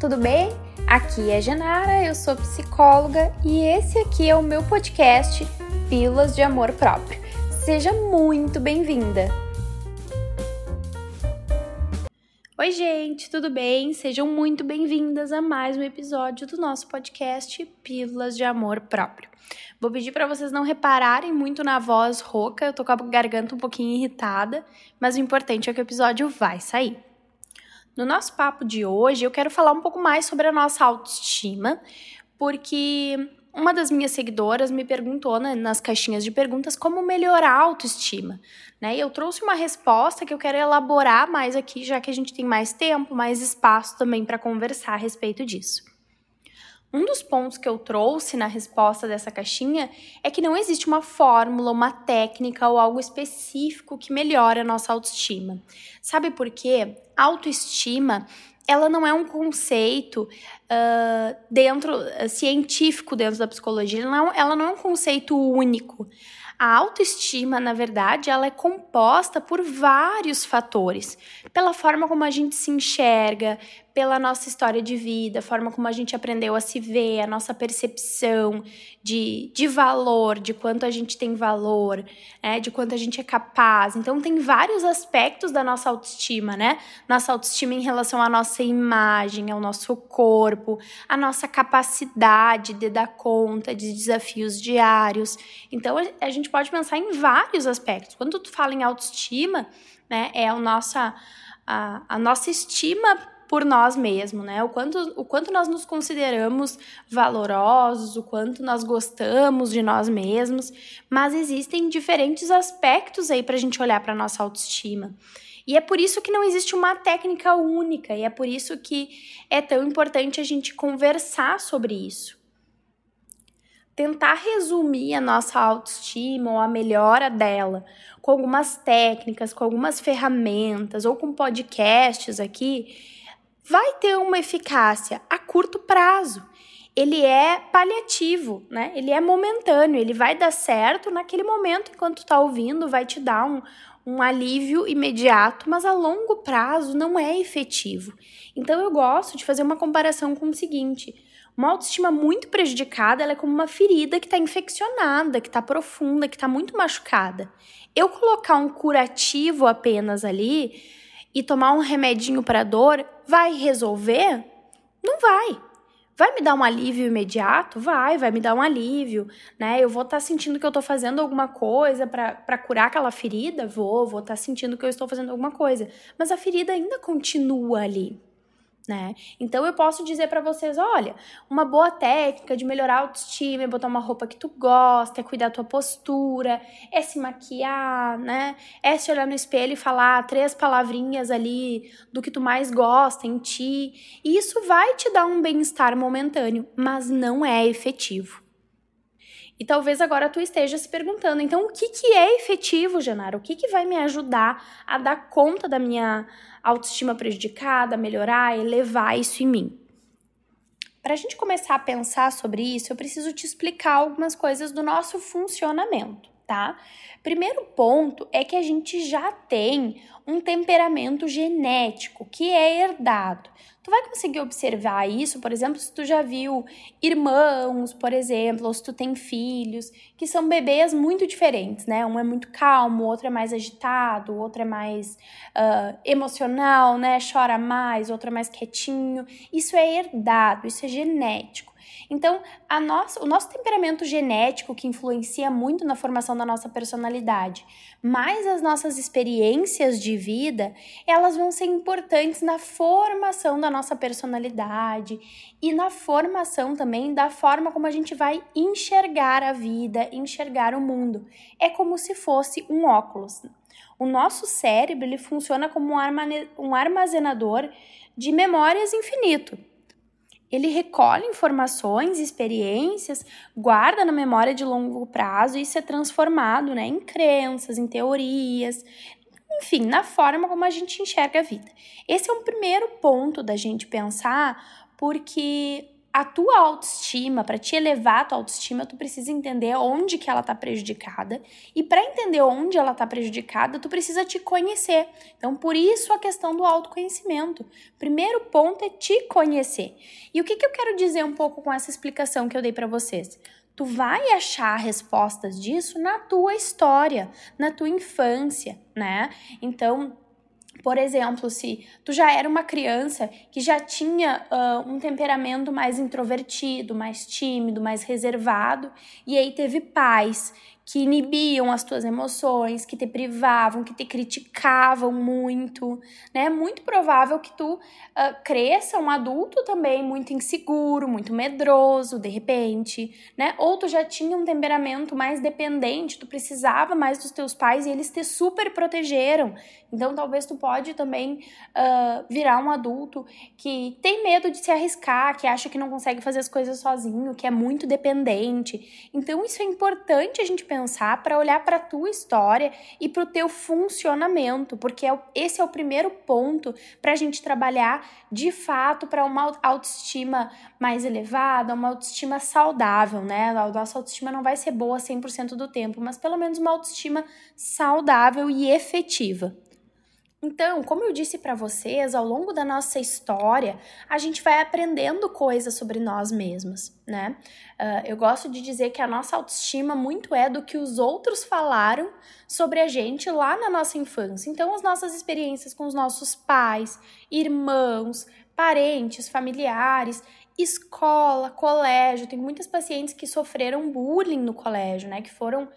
tudo bem? Aqui é Genara, eu sou psicóloga e esse aqui é o meu podcast Pílulas de Amor Próprio. Seja muito bem-vinda! Oi, gente, tudo bem? Sejam muito bem-vindas a mais um episódio do nosso podcast Pílulas de Amor Próprio. Vou pedir para vocês não repararem muito na voz rouca, eu tô com a garganta um pouquinho irritada, mas o importante é que o episódio vai sair. No nosso papo de hoje, eu quero falar um pouco mais sobre a nossa autoestima, porque uma das minhas seguidoras me perguntou né, nas caixinhas de perguntas como melhorar a autoestima. Né? E eu trouxe uma resposta que eu quero elaborar mais aqui, já que a gente tem mais tempo, mais espaço também para conversar a respeito disso. Um dos pontos que eu trouxe na resposta dessa caixinha é que não existe uma fórmula, uma técnica ou algo específico que melhore a nossa autoestima. Sabe por quê? Autoestima ela não é um conceito uh, dentro uh, científico dentro da psicologia, ela não, ela não é um conceito único. A autoestima, na verdade, ela é composta por vários fatores, pela forma como a gente se enxerga, pela nossa história de vida, a forma como a gente aprendeu a se ver, a nossa percepção de, de valor, de quanto a gente tem valor, né, de quanto a gente é capaz. Então, tem vários aspectos da nossa autoestima, né? Nossa autoestima em relação à nossa imagem, ao nosso corpo, a nossa capacidade de dar conta de desafios diários. Então, a gente pode pensar em vários aspectos. Quando tu fala em autoestima, né, é a nossa, a, a nossa estima por nós mesmos, né? O quanto, o quanto nós nos consideramos valorosos, o quanto nós gostamos de nós mesmos, mas existem diferentes aspectos aí para a gente olhar para nossa autoestima. E é por isso que não existe uma técnica única, e é por isso que é tão importante a gente conversar sobre isso. Tentar resumir a nossa autoestima ou a melhora dela com algumas técnicas, com algumas ferramentas ou com podcasts aqui vai ter uma eficácia a curto prazo. Ele é paliativo, né? Ele é momentâneo, ele vai dar certo naquele momento enquanto tu tá ouvindo, vai te dar um, um alívio imediato, mas a longo prazo não é efetivo. Então eu gosto de fazer uma comparação com o seguinte: uma autoestima muito prejudicada, é como uma ferida que está infeccionada, que está profunda, que está muito machucada. Eu colocar um curativo apenas ali, e tomar um remedinho para dor vai resolver? Não vai. Vai me dar um alívio imediato? Vai, vai me dar um alívio, né? Eu vou estar tá sentindo que eu estou fazendo alguma coisa para curar aquela ferida? Vou, vou estar tá sentindo que eu estou fazendo alguma coisa. Mas a ferida ainda continua ali né? Então eu posso dizer para vocês, olha, uma boa técnica de melhorar a autoestima é botar uma roupa que tu gosta, é cuidar da tua postura, é se maquiar, né? É se olhar no espelho e falar três palavrinhas ali do que tu mais gosta em ti. E isso vai te dar um bem-estar momentâneo, mas não é efetivo. E talvez agora tu esteja se perguntando, então o que, que é efetivo, Genara? O que, que vai me ajudar a dar conta da minha autoestima prejudicada, melhorar, elevar isso em mim? Para a gente começar a pensar sobre isso, eu preciso te explicar algumas coisas do nosso funcionamento, tá? Primeiro ponto é que a gente já tem um temperamento genético que é herdado. Tu vai conseguir observar isso, por exemplo, se tu já viu irmãos, por exemplo, ou se tu tem filhos, que são bebês muito diferentes, né? Um é muito calmo, o outro é mais agitado, o outro é mais uh, emocional, né? Chora mais, o outro é mais quietinho. Isso é herdado, isso é genético. Então, a nossa, o nosso temperamento genético, que influencia muito na formação da nossa personalidade, mais as nossas experiências de vida, elas vão ser importantes na formação da nossa personalidade e na formação também da forma como a gente vai enxergar a vida, enxergar o mundo. É como se fosse um óculos. O nosso cérebro ele funciona como um armazenador de memórias infinito. Ele recolhe informações, experiências, guarda na memória de longo prazo e isso é transformado né, em crenças, em teorias, enfim, na forma como a gente enxerga a vida. Esse é um primeiro ponto da gente pensar, porque a tua autoestima, para te elevar a tua autoestima, tu precisa entender onde que ela tá prejudicada. E para entender onde ela tá prejudicada, tu precisa te conhecer. Então, por isso a questão do autoconhecimento. Primeiro ponto é te conhecer. E o que, que eu quero dizer um pouco com essa explicação que eu dei para vocês? Tu vai achar respostas disso na tua história, na tua infância, né? Então, por exemplo, se tu já era uma criança que já tinha uh, um temperamento mais introvertido, mais tímido, mais reservado, e aí teve pais que inibiam as tuas emoções, que te privavam, que te criticavam muito, né? É muito provável que tu uh, cresça um adulto também muito inseguro, muito medroso, de repente, né? Ou tu já tinha um temperamento mais dependente, tu precisava mais dos teus pais e eles te super protegeram. Então, talvez tu pode também uh, virar um adulto que tem medo de se arriscar, que acha que não consegue fazer as coisas sozinho, que é muito dependente. Então, isso é importante a gente pensar pensar, para olhar para a tua história e para o teu funcionamento, porque é, esse é o primeiro ponto para a gente trabalhar de fato para uma autoestima mais elevada, uma autoestima saudável, né? A nossa autoestima não vai ser boa 100% do tempo, mas pelo menos uma autoestima saudável e efetiva. Então, como eu disse para vocês, ao longo da nossa história, a gente vai aprendendo coisas sobre nós mesmos, né? Uh, eu gosto de dizer que a nossa autoestima muito é do que os outros falaram sobre a gente lá na nossa infância. Então, as nossas experiências com os nossos pais, irmãos, parentes, familiares, escola, colégio. Tem muitas pacientes que sofreram bullying no colégio, né? Que foram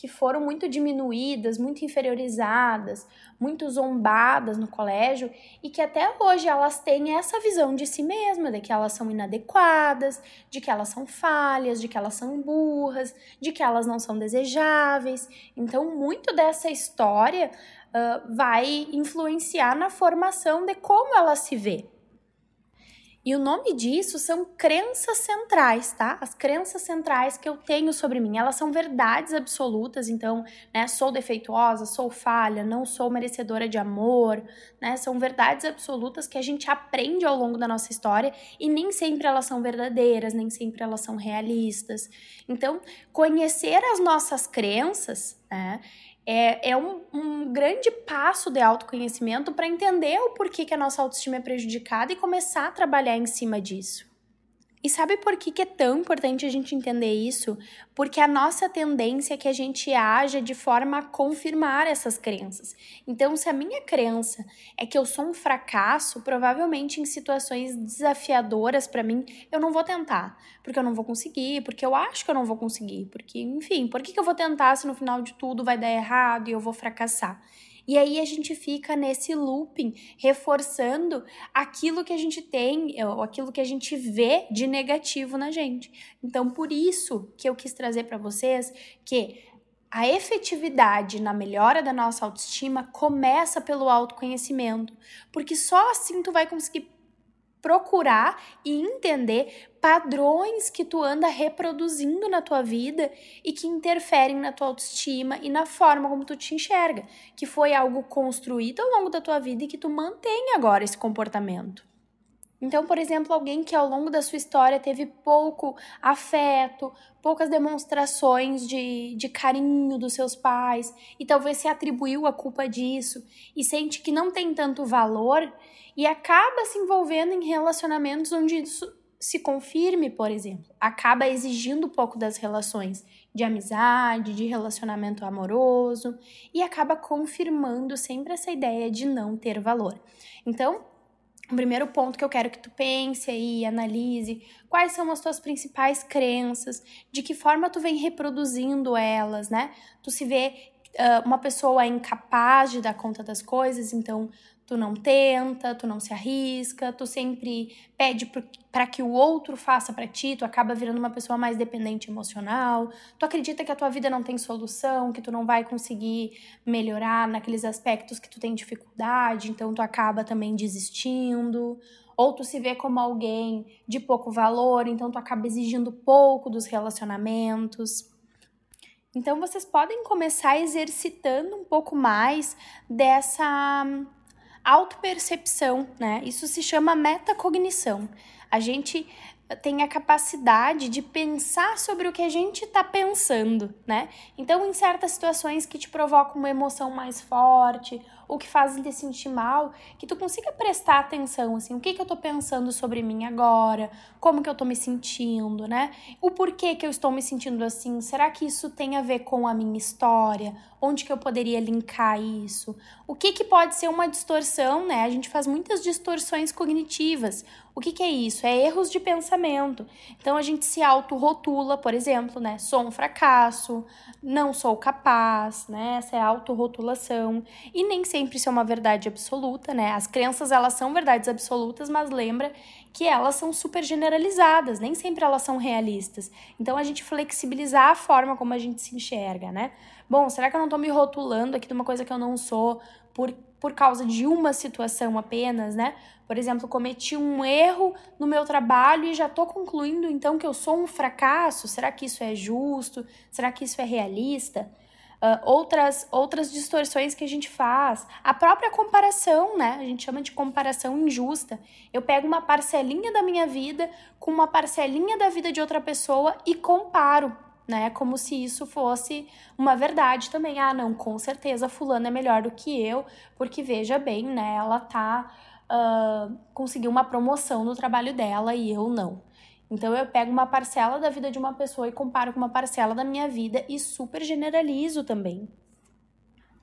que foram muito diminuídas, muito inferiorizadas, muito zombadas no colégio e que até hoje elas têm essa visão de si mesma, de que elas são inadequadas, de que elas são falhas, de que elas são burras, de que elas não são desejáveis. Então, muito dessa história uh, vai influenciar na formação de como ela se vê. E o nome disso são crenças centrais, tá? As crenças centrais que eu tenho sobre mim, elas são verdades absolutas, então, né, sou defeituosa, sou falha, não sou merecedora de amor, né? São verdades absolutas que a gente aprende ao longo da nossa história e nem sempre elas são verdadeiras, nem sempre elas são realistas. Então, conhecer as nossas crenças, né, é, é um, um grande passo de autoconhecimento para entender o porquê que a nossa autoestima é prejudicada e começar a trabalhar em cima disso. E sabe por que, que é tão importante a gente entender isso? Porque a nossa tendência é que a gente haja de forma a confirmar essas crenças. Então, se a minha crença é que eu sou um fracasso, provavelmente em situações desafiadoras para mim, eu não vou tentar. Porque eu não vou conseguir, porque eu acho que eu não vou conseguir. Porque, enfim, por que, que eu vou tentar se no final de tudo vai dar errado e eu vou fracassar? E aí a gente fica nesse looping, reforçando aquilo que a gente tem, ou aquilo que a gente vê de negativo na gente. Então, por isso que eu quis trazer para vocês que a efetividade na melhora da nossa autoestima começa pelo autoconhecimento, porque só assim tu vai conseguir procurar e entender padrões que tu anda reproduzindo na tua vida e que interferem na tua autoestima e na forma como tu te enxerga, que foi algo construído ao longo da tua vida e que tu mantém agora esse comportamento. Então, por exemplo, alguém que ao longo da sua história teve pouco afeto, poucas demonstrações de, de carinho dos seus pais e talvez se atribuiu a culpa disso e sente que não tem tanto valor e acaba se envolvendo em relacionamentos onde isso se confirme, por exemplo, acaba exigindo pouco das relações de amizade, de relacionamento amoroso e acaba confirmando sempre essa ideia de não ter valor. Então, o primeiro ponto que eu quero que tu pense aí, analise, quais são as tuas principais crenças, de que forma tu vem reproduzindo elas, né? Tu se vê uh, uma pessoa incapaz de dar conta das coisas, então tu não tenta, tu não se arrisca, tu sempre pede para que o outro faça para ti, tu acaba virando uma pessoa mais dependente emocional, tu acredita que a tua vida não tem solução, que tu não vai conseguir melhorar naqueles aspectos que tu tem dificuldade, então tu acaba também desistindo, ou tu se vê como alguém de pouco valor, então tu acaba exigindo pouco dos relacionamentos. Então vocês podem começar exercitando um pouco mais dessa autopercepção, né? Isso se chama metacognição. A gente tem a capacidade de pensar sobre o que a gente está pensando, né? Então, em certas situações que te provocam uma emoção mais forte ou que fazem te sentir mal, que tu consiga prestar atenção, assim, o que que eu tô pensando sobre mim agora, como que eu tô me sentindo, né? O porquê que eu estou me sentindo assim, será que isso tem a ver com a minha história? Onde que eu poderia linkar isso? O que que pode ser uma distorção, né? A gente faz muitas distorções cognitivas. O que que é isso? É erros de pensamento. Então a gente se autorrotula, por exemplo, né? Sou um fracasso, não sou capaz, né? Essa é autorrotulação. E nem sempre sempre ser uma verdade absoluta, né? As crenças, elas são verdades absolutas, mas lembra que elas são super generalizadas, nem sempre elas são realistas. Então, a gente flexibilizar a forma como a gente se enxerga, né? Bom, será que eu não tô me rotulando aqui de uma coisa que eu não sou por, por causa de uma situação apenas, né? Por exemplo, cometi um erro no meu trabalho e já tô concluindo então que eu sou um fracasso. Será que isso é justo? Será que isso é realista? Uh, outras, outras distorções que a gente faz. A própria comparação, né? A gente chama de comparação injusta. Eu pego uma parcelinha da minha vida com uma parcelinha da vida de outra pessoa e comparo. Né, como se isso fosse uma verdade também. Ah, não, com certeza fulano é melhor do que eu, porque veja bem, né, ela tá uh, conseguiu uma promoção no trabalho dela e eu não. Então eu pego uma parcela da vida de uma pessoa e comparo com uma parcela da minha vida e super generalizo também.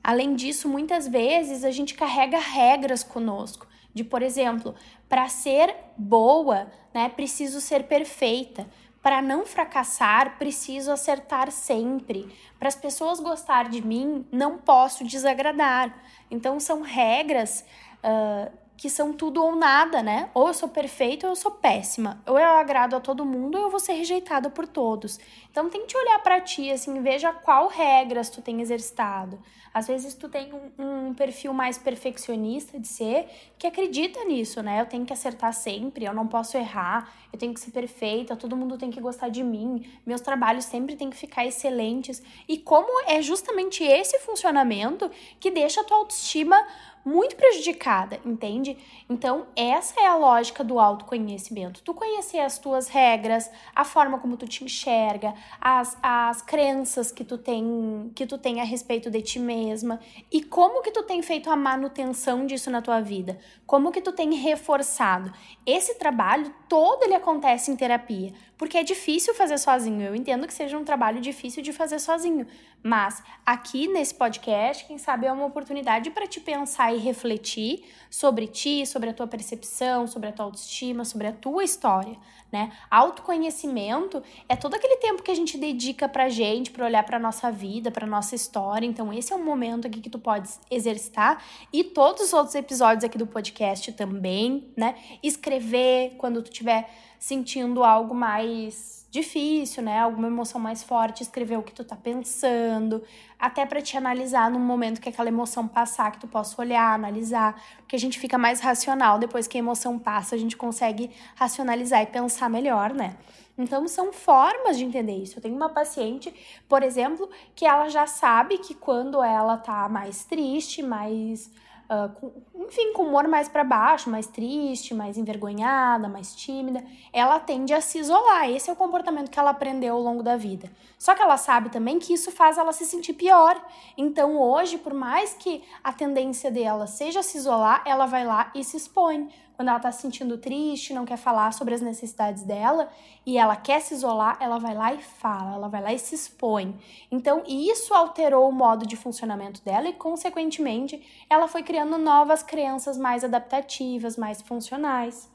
Além disso, muitas vezes a gente carrega regras conosco, de por exemplo, para ser boa, né, preciso ser perfeita. Para não fracassar, preciso acertar sempre. Para as pessoas gostar de mim, não posso desagradar. Então, são regras uh, que são tudo ou nada, né? Ou eu sou perfeita ou eu sou péssima. Ou eu agrado a todo mundo ou eu vou ser rejeitada por todos. Então tente olhar para ti, assim, veja qual regras tu tem exercitado. Às vezes tu tem um, um, perfil mais perfeccionista de ser, que acredita nisso, né? Eu tenho que acertar sempre, eu não posso errar, eu tenho que ser perfeita, todo mundo tem que gostar de mim, meus trabalhos sempre têm que ficar excelentes. E como é justamente esse funcionamento que deixa a tua autoestima muito prejudicada, entende? Então, essa é a lógica do autoconhecimento. Tu conhecer as tuas regras, a forma como tu te enxerga, as, as crenças que tu tem, que tu tem a respeito de ti mesma e como que tu tem feito a manutenção disso na tua vida, como que tu tem reforçado. Esse trabalho todo ele acontece em terapia, porque é difícil fazer sozinho. Eu entendo que seja um trabalho difícil de fazer sozinho, mas aqui nesse podcast, quem sabe é uma oportunidade para te pensar e refletir sobre ti, sobre a tua percepção, sobre a tua autoestima, sobre a tua história, né? Autoconhecimento é todo aquele tempo que a gente dedica pra gente, para olhar para nossa vida, para nossa história. Então esse é um momento aqui que tu pode exercitar e todos os outros episódios aqui do podcast também, né? Escrever quando tu tiver sentindo algo mais difícil, né? Alguma emoção mais forte, escrever o que tu tá pensando, até para te analisar num momento que aquela emoção passar, que tu possa olhar, analisar, porque a gente fica mais racional depois que a emoção passa, a gente consegue racionalizar e pensar melhor, né? Então são formas de entender isso. Eu tenho uma paciente, por exemplo, que ela já sabe que quando ela tá mais triste, mais uh, com, enfim, com humor mais para baixo, mais triste, mais envergonhada, mais tímida, ela tende a se isolar. Esse é o comportamento que ela aprendeu ao longo da vida. Só que ela sabe também que isso faz ela se sentir pior. Então, hoje, por mais que a tendência dela seja se isolar, ela vai lá e se expõe quando ela tá se sentindo triste, não quer falar sobre as necessidades dela e ela quer se isolar, ela vai lá e fala, ela vai lá e se expõe. Então, isso alterou o modo de funcionamento dela e, consequentemente, ela foi criando novas crenças mais adaptativas, mais funcionais.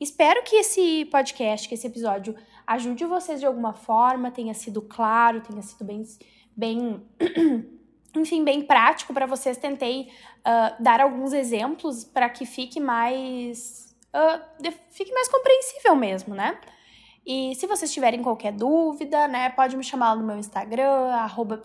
Espero que esse podcast, que esse episódio ajude vocês de alguma forma, tenha sido claro, tenha sido bem, bem enfim, bem prático para vocês. Tentei uh, dar alguns exemplos para que fique mais. Uh, fique mais compreensível mesmo, né? E se vocês tiverem qualquer dúvida, né, pode me chamar no meu Instagram, arroba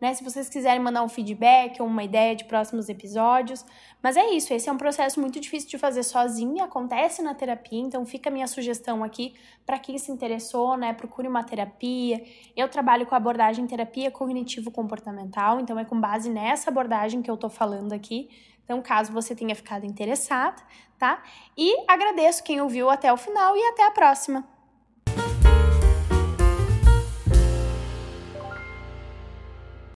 né? Se vocês quiserem mandar um feedback ou uma ideia de próximos episódios. Mas é isso, esse é um processo muito difícil de fazer sozinho, acontece na terapia, então fica a minha sugestão aqui para quem se interessou, né? Procure uma terapia. Eu trabalho com a abordagem terapia cognitivo-comportamental, então é com base nessa abordagem que eu tô falando aqui. Então, caso você tenha ficado interessado, tá? E agradeço quem ouviu até o final e até a próxima.